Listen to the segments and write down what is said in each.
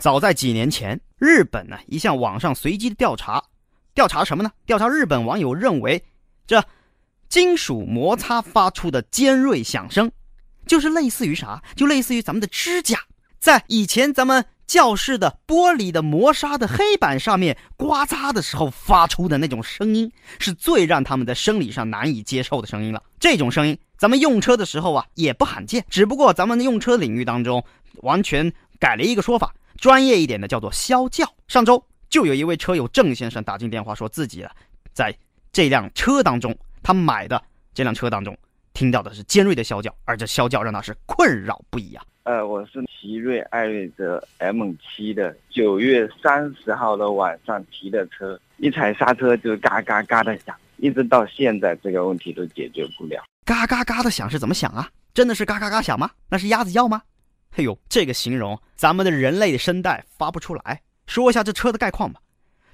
早在几年前，日本呢一项网上随机的调查，调查什么呢？调查日本网友认为，这金属摩擦发出的尖锐响声，就是类似于啥？就类似于咱们的指甲，在以前咱们教室的玻璃的磨砂的黑板上面刮擦的时候发出的那种声音，是最让他们在生理上难以接受的声音了。这种声音，咱们用车的时候啊也不罕见，只不过咱们的用车领域当中完全改了一个说法。专业一点的叫做啸叫。上周就有一位车友郑先生打进电话，说自己啊，在这辆车当中，他买的这辆车当中听到的是尖锐的啸叫，而这啸叫让他是困扰不已啊。呃，我是奇瑞艾瑞泽 M7 的，九月三十号的晚上提的车，一踩刹车就嘎嘎嘎的响，一直到现在这个问题都解决不了。嘎嘎嘎的响是怎么响啊？真的是嘎嘎嘎响吗？那是鸭子叫吗？哎呦，这个形容咱们的人类的声带发不出来。说一下这车的概况吧。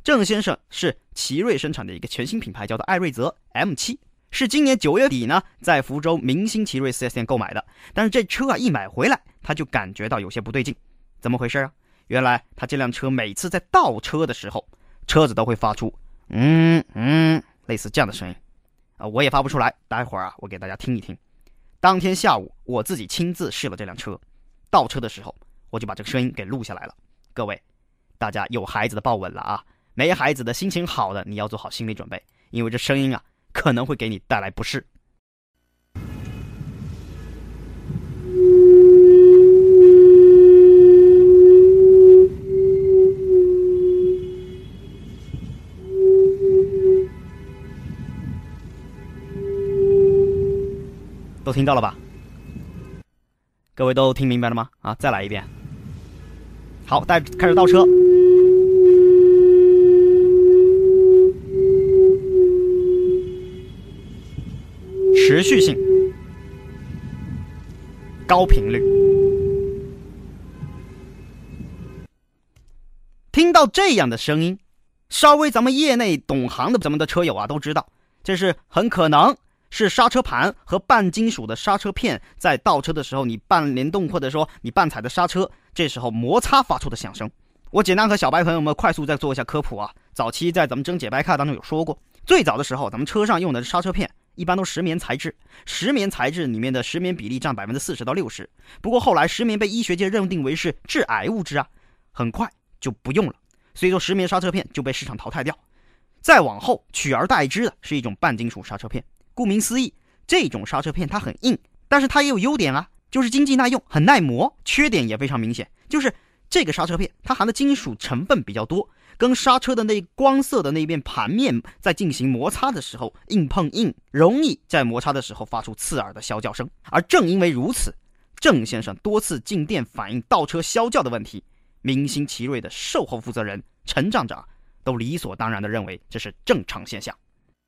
郑先生是奇瑞生产的一个全新品牌，叫做艾瑞泽 M7，是今年九月底呢在福州明星奇瑞 4S 店购买的。但是这车啊一买回来，他就感觉到有些不对劲，怎么回事啊？原来他这辆车每次在倒车的时候，车子都会发出嗯嗯类似这样的声音啊，我也发不出来。待会儿啊，我给大家听一听。当天下午我自己亲自试了这辆车。倒车的时候，我就把这个声音给录下来了。各位，大家有孩子的抱稳了啊！没孩子的心情好的，你要做好心理准备，因为这声音啊，可能会给你带来不适。都听到了吧？各位都听明白了吗？啊，再来一遍。好，带开始倒车，持续性，高频率。听到这样的声音，稍微咱们业内懂行的咱们的车友啊，都知道，这是很可能。是刹车盘和半金属的刹车片在倒车的时候，你半联动或者说你半踩的刹车，这时候摩擦发出的响声。我简单和小白朋友们快速再做一下科普啊。早期在咱们真解白卡当中有说过，最早的时候咱们车上用的刹车片一般都是石棉材质，石棉材质里面的石棉比例占百分之四十到六十。不过后来石棉被医学界认定为是致癌物质啊，很快就不用了，所以说石棉刹车片就被市场淘汰掉。再往后取而代之的是一种半金属刹车片。顾名思义，这种刹车片它很硬，但是它也有优点啊，就是经济耐用，很耐磨。缺点也非常明显，就是这个刹车片它含的金属成分比较多，跟刹车的那光色的那边盘面在进行摩擦的时候，硬碰硬，容易在摩擦的时候发出刺耳的啸叫声。而正因为如此，郑先生多次进店反映倒车啸叫的问题，明星奇瑞的售后负责人陈站长都理所当然地认为这是正常现象。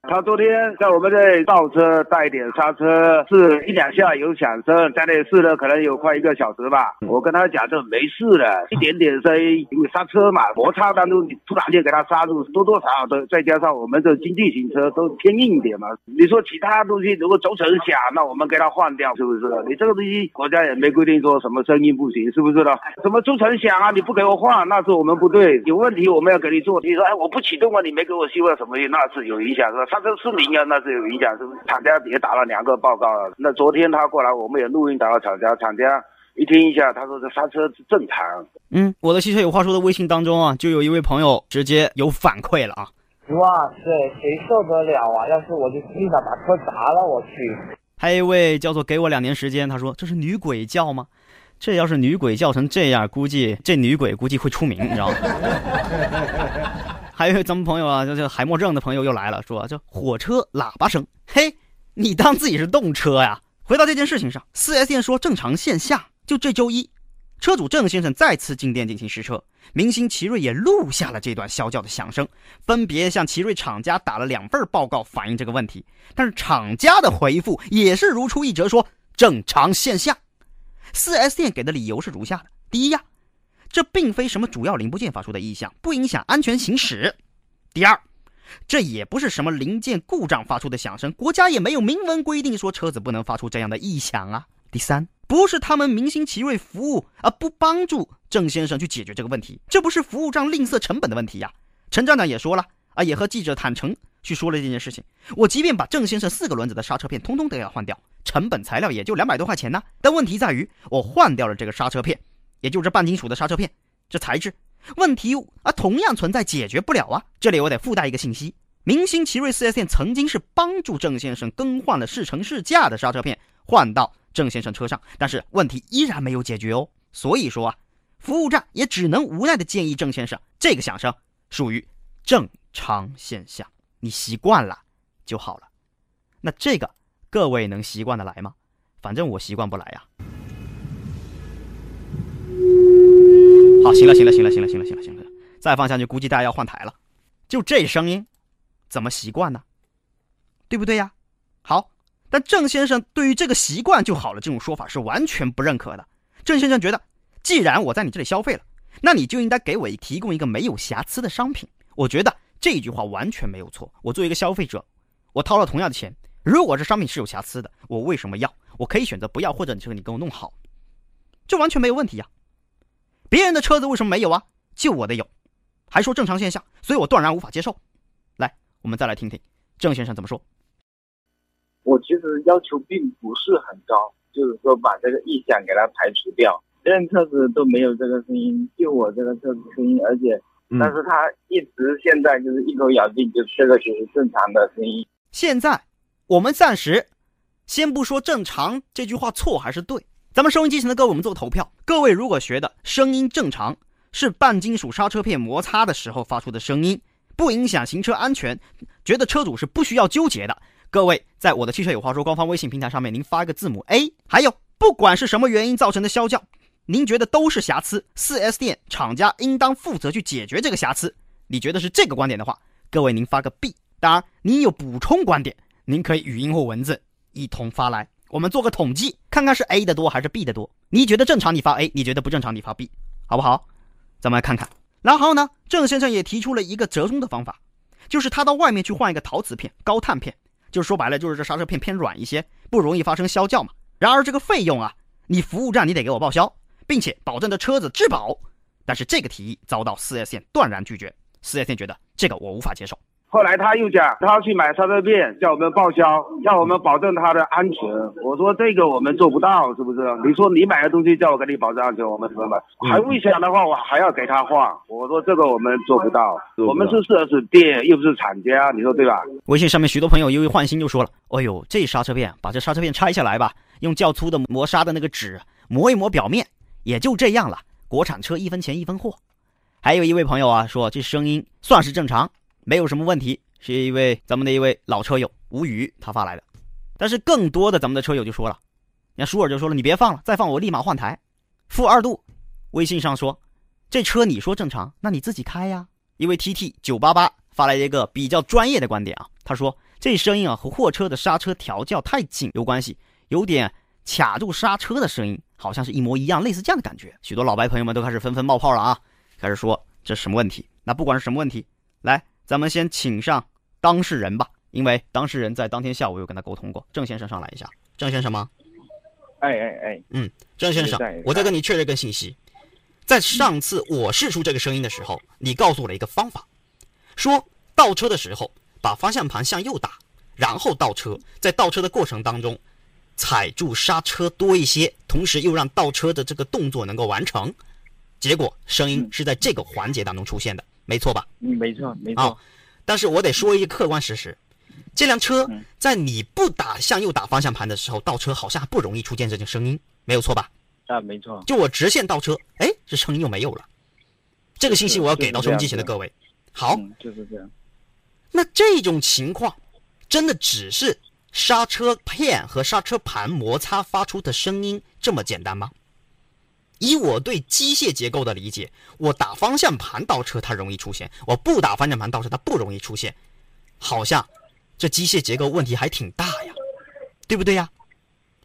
他昨天在我们这倒车带点刹车，是一两下有响声，在那试了可能有快一个小时吧。我跟他讲这没事的，一点点声音，因为刹车嘛，摩擦当中你突然间给他刹住，多多少少的，再加上我们这经济型车都偏硬一点嘛。你说其他东西如果轴承响，那我们给他换掉，是不是？你这个东西国家也没规定说什么声音不行，是不是的？什么轴承响啊，你不给我换，那是我们不对，有问题我们要给你做。你说哎，我不启动啊，你没给我修啊，什么那是有影响是吧？刹车失灵啊，那是有影响，是不是？厂家也打了两个报告了。那昨天他过来，我们也录音打了厂家，厂家一听一下，他说这刹车是正常。嗯，我的汽车有话说的微信当中啊，就有一位朋友直接有反馈了啊。哇塞，谁受得了啊？要是我就立马把车砸了，我去。还有一位叫做给我两年时间，他说这是女鬼叫吗？这要是女鬼叫成这样，估计这女鬼估计会出名，你知道吗？还有咱们朋友啊，这这海默症的朋友又来了，说这火车喇叭声，嘿，你当自己是动车呀？回到这件事情上，4S 店说正常现象。就这周一，车主郑先生再次进店进行试车，明星奇瑞也录下了这段啸叫的响声，分别向奇瑞厂家打了两份报告反映这个问题。但是厂家的回复也是如出一辙，说正常现象。4S 店给的理由是如下的：第一呀。这并非什么主要零部件发出的异响，不影响安全行驶。第二，这也不是什么零件故障发出的响声，国家也没有明文规定说车子不能发出这样的异响啊。第三，不是他们明星奇瑞服务而不帮助郑先生去解决这个问题，这不是服务上吝啬成本的问题呀。陈站长也说了啊，也和记者坦诚去说了这件事情。我即便把郑先生四个轮子的刹车片通通都要换掉，成本材料也就两百多块钱呢。但问题在于，我换掉了这个刹车片，也就是半金属的刹车片，这材质问题啊同样存在，解决不了啊。这里我得附带一个信息：明星奇瑞 4S 店曾经是帮助郑先生更换了试乘试驾的刹车片，换到郑先生车上，但是问题依然没有解决哦。所以说啊，服务站也只能无奈的建议郑先生，这个响声。属于正常现象，你习惯了就好了。那这个各位能习惯的来吗？反正我习惯不来呀。好，行了，行了，行了，行了，行了，行了，行了，再放下去估计大家要换台了。就这声音，怎么习惯呢？对不对呀？好，但郑先生对于这个习惯就好了这种说法是完全不认可的。郑先生觉得，既然我在你这里消费了。那你就应该给我提供一个没有瑕疵的商品。我觉得这句话完全没有错。我作为一个消费者，我掏了同样的钱，如果这商品是有瑕疵的，我为什么要？我可以选择不要，或者你这个你给我弄好，这完全没有问题呀。别人的车子为什么没有啊？就我的有，还说正常现象，所以我断然无法接受。来，我们再来听听郑先生怎么说。我其实要求并不是很高，就是说把这个异响给它排除掉。别人车子都没有这个声音，就我这个车子声音，而且，但是他一直现在就是一口咬定，就这个就是正常的声音。现在我们暂时先不说正常这句话错还是对，咱们收音机前的各位，我们做投票。各位如果觉得声音正常，是半金属刹车片摩擦的时候发出的声音，不影响行车安全，觉得车主是不需要纠结的。各位在我的汽车有话说官方微信平台上面，您发一个字母 A。还有，不管是什么原因造成的啸叫。您觉得都是瑕疵，4S 店厂家应当负责去解决这个瑕疵。你觉得是这个观点的话，各位您发个 B。当然，您有补充观点，您可以语音或文字一同发来，我们做个统计，看看是 A 的多还是 B 的多。你觉得正常，你发 A；你觉得不正常，你发 B，好不好？咱们来看看。然后呢，郑先生也提出了一个折中的方法，就是他到外面去换一个陶瓷片、高碳片，就是说白了，就是这刹车片偏软一些，不容易发生啸叫嘛。然而这个费用啊，你服务站你得给我报销。并且保证这车子质保，但是这个提议遭到 4S 店断然拒绝。4S 店觉得这个我无法接受。后来他又讲，他要去买刹车片，叫我们报销，要我们保证他的安全。我说这个我们做不到，是不是？你说你买的东西叫我给你保证安全，我们怎么买？还危险的话，我还要给他换。我说这个我们做不到，我们是四 S 店，又不是厂家，你说对吧？微信上面许多朋友因为换新就说了：“哎呦，这刹车片，把这刹车片拆下来吧，用较粗的磨砂的那个纸磨一磨表面。”也就这样了，国产车一分钱一分货。还有一位朋友啊说这声音算是正常，没有什么问题，是一位咱们的一位老车友吴宇他发来的。但是更多的咱们的车友就说了，你看舒尔就说了，你别放了，再放我立马换台。负二度微信上说，这车你说正常，那你自己开呀。一位 T T 九八八发来一个比较专业的观点啊，他说这声音啊和货车的刹车调教太紧有关系，有点卡住刹车的声音。好像是一模一样，类似这样的感觉。许多老白朋友们都开始纷纷冒泡了啊，开始说这什么问题？那不管是什么问题，来，咱们先请上当事人吧，因为当事人在当天下午有跟他沟通过。郑先生上来一下，郑先生吗？哎哎哎，嗯，郑先生，我再跟你确认个信息，在上次我试出这个声音的时候，你告诉我了一个方法，说倒车的时候把方向盘向右打，然后倒车，在倒车的过程当中。踩住刹车多一些，同时又让倒车的这个动作能够完成，结果声音是在这个环节当中出现的，没错吧？嗯，没错，没错。啊，但是我得说一个客观事实，这辆车在你不打向右打方向盘的时候，倒车好像还不容易出现这种声音，没有错吧？啊，没错。就我直线倒车，哎，这声音又没有了。这个信息我要给到收音机前的各位。好，就是这样。那这种情况，真的只是？刹车片和刹车盘摩擦发出的声音这么简单吗？以我对机械结构的理解，我打方向盘倒车它容易出现，我不打方向盘倒车它不容易出现，好像这机械结构问题还挺大呀，对不对呀？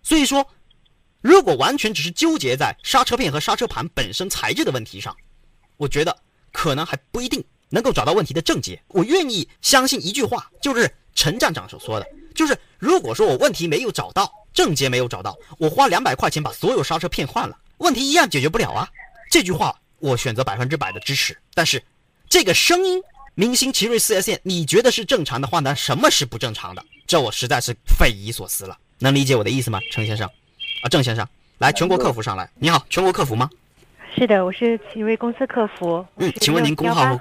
所以说，如果完全只是纠结在刹车片和刹车盘本身材质的问题上，我觉得可能还不一定能够找到问题的症结。我愿意相信一句话，就是陈站长所说的。就是如果说我问题没有找到，症结没有找到，我花两百块钱把所有刹车片换了，问题一样解决不了啊。这句话我选择百分之百的支持。但是，这个声音，明星奇瑞四 S 店，你觉得是正常的话呢？什么是不正常的？这我实在是匪夷所思了。能理解我的意思吗，程先生？啊，郑先生，来，全国客服上来。你好，全国客服吗？是的，我是奇瑞公司客服。嗯，请问您工号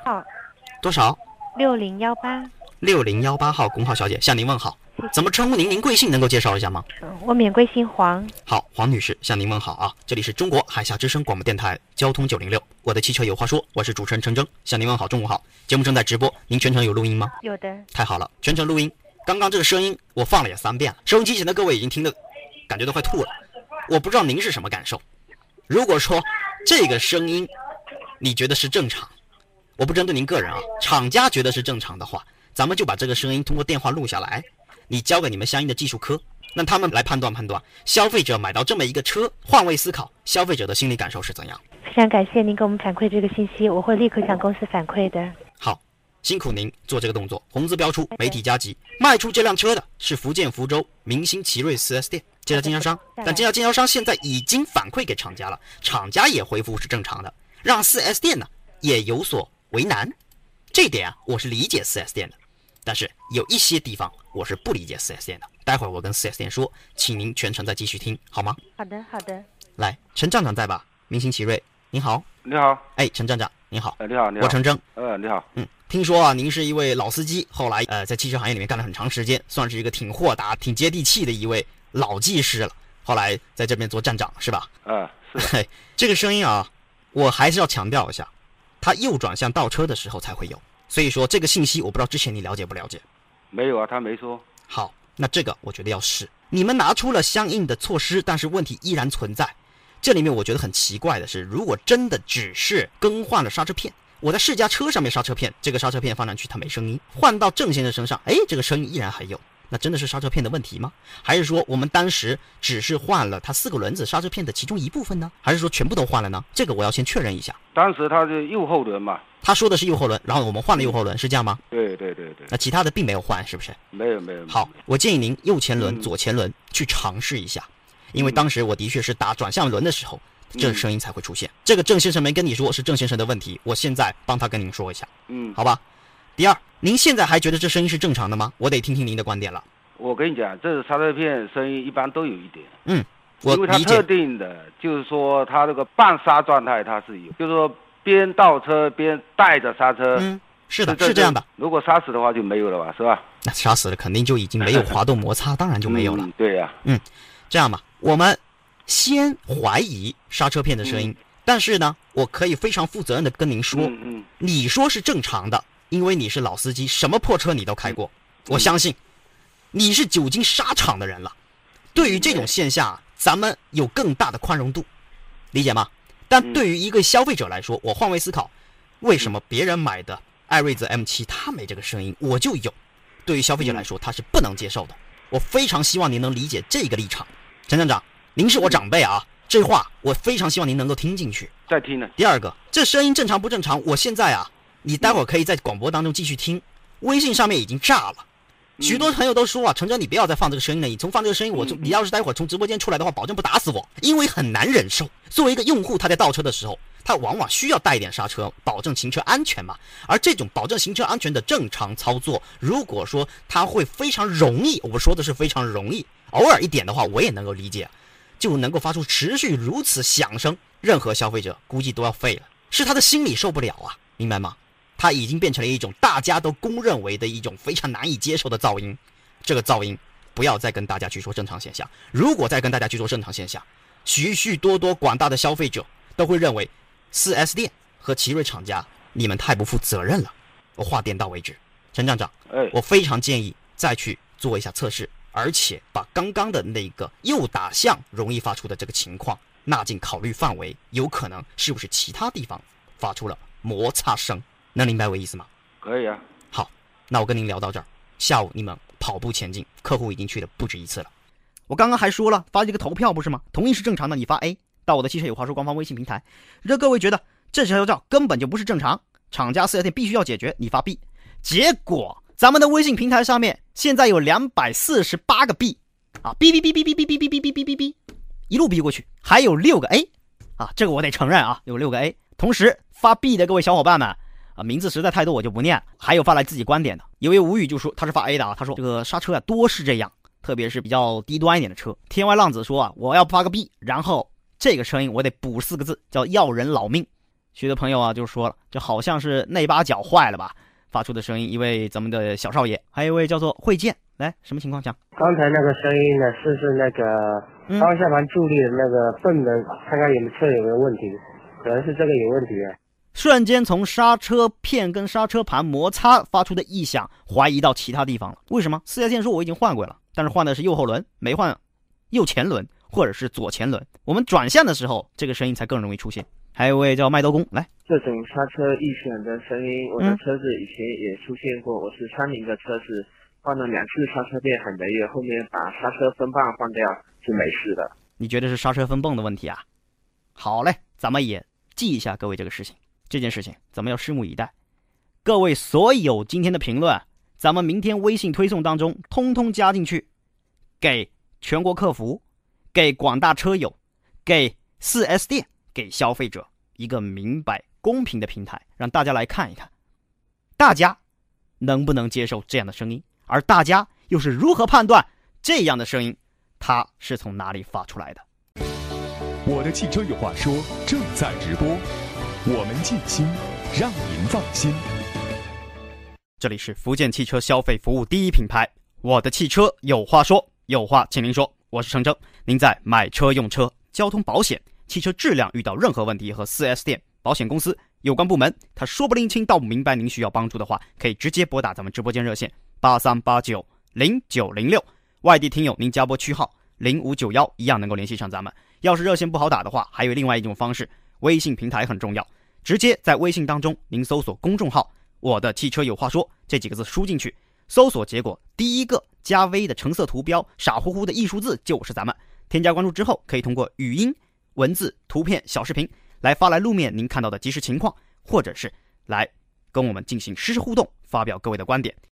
多少？六零幺八。六零幺八号工号小姐向您问好。怎么称呼您？您贵姓能够介绍一下吗？我免贵姓黄。好，黄女士向您问好啊！这里是中国海峡之声广播电台交通九零六，我的汽车有话说，我是主持人陈征，向您问好，中午好。节目正在直播，您全程有录音吗？有的。太好了，全程录音。刚刚这个声音我放了也三遍了，收音机前的各位已经听得感觉都快吐了。我不知道您是什么感受。如果说这个声音你觉得是正常，我不针对您个人啊，厂家觉得是正常的话，咱们就把这个声音通过电话录下来。你交给你们相应的技术科，让他们来判断判断，消费者买到这么一个车，换位思考，消费者的心理感受是怎样？非常感谢您给我们反馈这个信息，我会立刻向公司反馈的。好，辛苦您做这个动作，红字标出，媒体加急。卖出这辆车的是福建福州明星奇瑞 4S 店这家经销商，但这家经销商现在已经反馈给厂家了，厂家也回复是正常的，让 4S 店呢也有所为难。这点啊，我是理解 4S 店的。但是有一些地方我是不理解 4S 店的，待会儿我跟 4S 店说，请您全程再继续听好吗？好的，好的。来，陈站长在吧？明星奇瑞，您好。你好。哎，陈站长，您好。哎，你好，你好。我陈征。呃，你好。嗯，听说啊，您是一位老司机，后来呃在汽车行业里面干了很长时间，算是一个挺豁达、挺接地气的一位老技师了。后来在这边做站长是吧？嗯，是。这个声音啊，我还是要强调一下，它右转向倒车的时候才会有。所以说这个信息我不知道之前你了解不了解，没有啊，他没说。好，那这个我觉得要试。你们拿出了相应的措施，但是问题依然存在。这里面我觉得很奇怪的是，如果真的只是更换了刹车片，我在试驾车上面刹车片，这个刹车片放上去它没声音，换到郑先生身上，哎，这个声音依然还有。那真的是刹车片的问题吗？还是说我们当时只是换了它四个轮子刹车片的其中一部分呢？还是说全部都换了呢？这个我要先确认一下。当时它是右后轮嘛？他说的是右后轮，然后我们换了右后轮，是这样吗？对对对对。那其他的并没有换，是不是？没有没有。好，我建议您右前轮、左前轮去尝试一下，因为当时我的确是打转向轮的时候，这声音才会出现。这个郑先生没跟你说是郑先生的问题，我现在帮他跟您说一下。嗯，好吧。第二，您现在还觉得这声音是正常的吗？我得听听您的观点了。我跟你讲，这刹车片声音一般都有一点。嗯，我因为它特定的，就是说它这个半刹状态它是有，就是说边倒车边带着刹车。嗯，是的，是这样的。如果刹死的话就没有了吧，是吧？那刹死了肯定就已经没有滑动摩擦，当然就没有了。对呀。嗯，这样吧，我们先怀疑刹车片的声音，但是呢，我可以非常负责任的跟您说，嗯，你说是正常的。因为你是老司机，什么破车你都开过，我相信，你是久经沙场的人了。对于这种现象，咱们有更大的宽容度，理解吗？但对于一个消费者来说，我换位思考，为什么别人买的艾瑞泽 M7 他没这个声音，我就有？对于消费者来说，他是不能接受的。我非常希望您能理解这个立场，陈站长，您是我长辈啊，这话我非常希望您能够听进去。再听呢？第二个，这声音正常不正常？我现在啊。你待会儿可以在广播当中继续听，微信上面已经炸了，许多朋友都说啊，陈哲你不要再放这个声音了，你从放这个声音，我你要是待会儿从直播间出来的话，保证不打死我，因为很难忍受。作为一个用户，他在倒车的时候，他往往需要带一点刹车，保证行车安全嘛。而这种保证行车安全的正常操作，如果说他会非常容易，我说的是非常容易，偶尔一点的话，我也能够理解，就能够发出持续如此响声，任何消费者估计都要废了，是他的心理受不了啊，明白吗？它已经变成了一种大家都公认为的一种非常难以接受的噪音，这个噪音不要再跟大家去说正常现象。如果再跟大家去说正常现象，许许多多广大的消费者都会认为四 S 店和奇瑞厂家你们太不负责任了。我话点到为止，陈站长，哎，我非常建议再去做一下测试，而且把刚刚的那个右打向容易发出的这个情况纳进考虑范围，有可能是不是其他地方发出了摩擦声？能明白我意思吗？可以啊。好，那我跟您聊到这儿。下午你们跑步前进，客户已经去了不止一次了。我刚刚还说了发这个投票不是吗？同意是正常的，你发 A 到我的汽车有话说官方微信平台。让各位觉得这车照根本就不是正常，厂家四 S 店必须要解决，你发 B。结果咱们的微信平台上面现在有两百四十八个 B，啊，哔哔哔哔哔哔哔哔哔哔哔哔，一路哔过去，还有六个 A，啊，这个我得承认啊，有六个 A。同时发 B 的各位小伙伴们啊，名字实在太多，我就不念。还有发来自己观点的，有位无语就说他是发 A 的啊，他说这个刹车啊多是这样，特别是比较低端一点的车。天外浪子说啊，我要发个 B，然后这个声音我得补四个字，叫要人老命。许多朋友啊就说了，就好像是内八角坏了吧？发出的声音，一位咱们的小少爷，还有一位叫做慧健，来，什么情况讲？刚才那个声音呢，是是那个方向盘助力的那个泵的，看看有没有车有没有问题，可能是这个有问题啊。瞬间从刹车片跟刹车盘摩擦发出的异响，怀疑到其他地方了。为什么？四 S 店说我已经换过了，但是换的是右后轮，没换右前轮或者是左前轮。我们转向的时候，这个声音才更容易出现。还有一位叫麦兜公，来，这种刹车异响的声音，我的车子以前也出现过。我是三菱的车子，换了两次刹车片还没有，后面把刹车分泵换掉是没事的。你觉得是刹车分泵的问题啊？好嘞，咱们也记一下各位这个事情，这件事情咱们要拭目以待。各位所有今天的评论，咱们明天微信推送当中通通加进去，给全国客服，给广大车友，给四 S 店。给消费者一个明白公平的平台，让大家来看一看，大家能不能接受这样的声音，而大家又是如何判断这样的声音，它是从哪里发出来的？我的汽车有话说正在直播，我们尽心让您放心。这里是福建汽车消费服务第一品牌，我的汽车有话说，有话请您说，我是程程，您在买车用车交通保险。汽车质量遇到任何问题和 4S 店、保险公司有关部门，他说不拎清道不明白，您需要帮助的话，可以直接拨打咱们直播间热线八三八九零九零六。外地听友，您加拨区号零五九幺，一样能够联系上咱们。要是热线不好打的话，还有另外一种方式，微信平台很重要，直接在微信当中您搜索公众号“我的汽车有话说”这几个字输进去，搜索结果第一个加 V 的橙色图标，傻乎乎的艺术字就是咱们。添加关注之后，可以通过语音。文字、图片、小视频来发来路面您看到的即时情况，或者是来跟我们进行实时互动，发表各位的观点。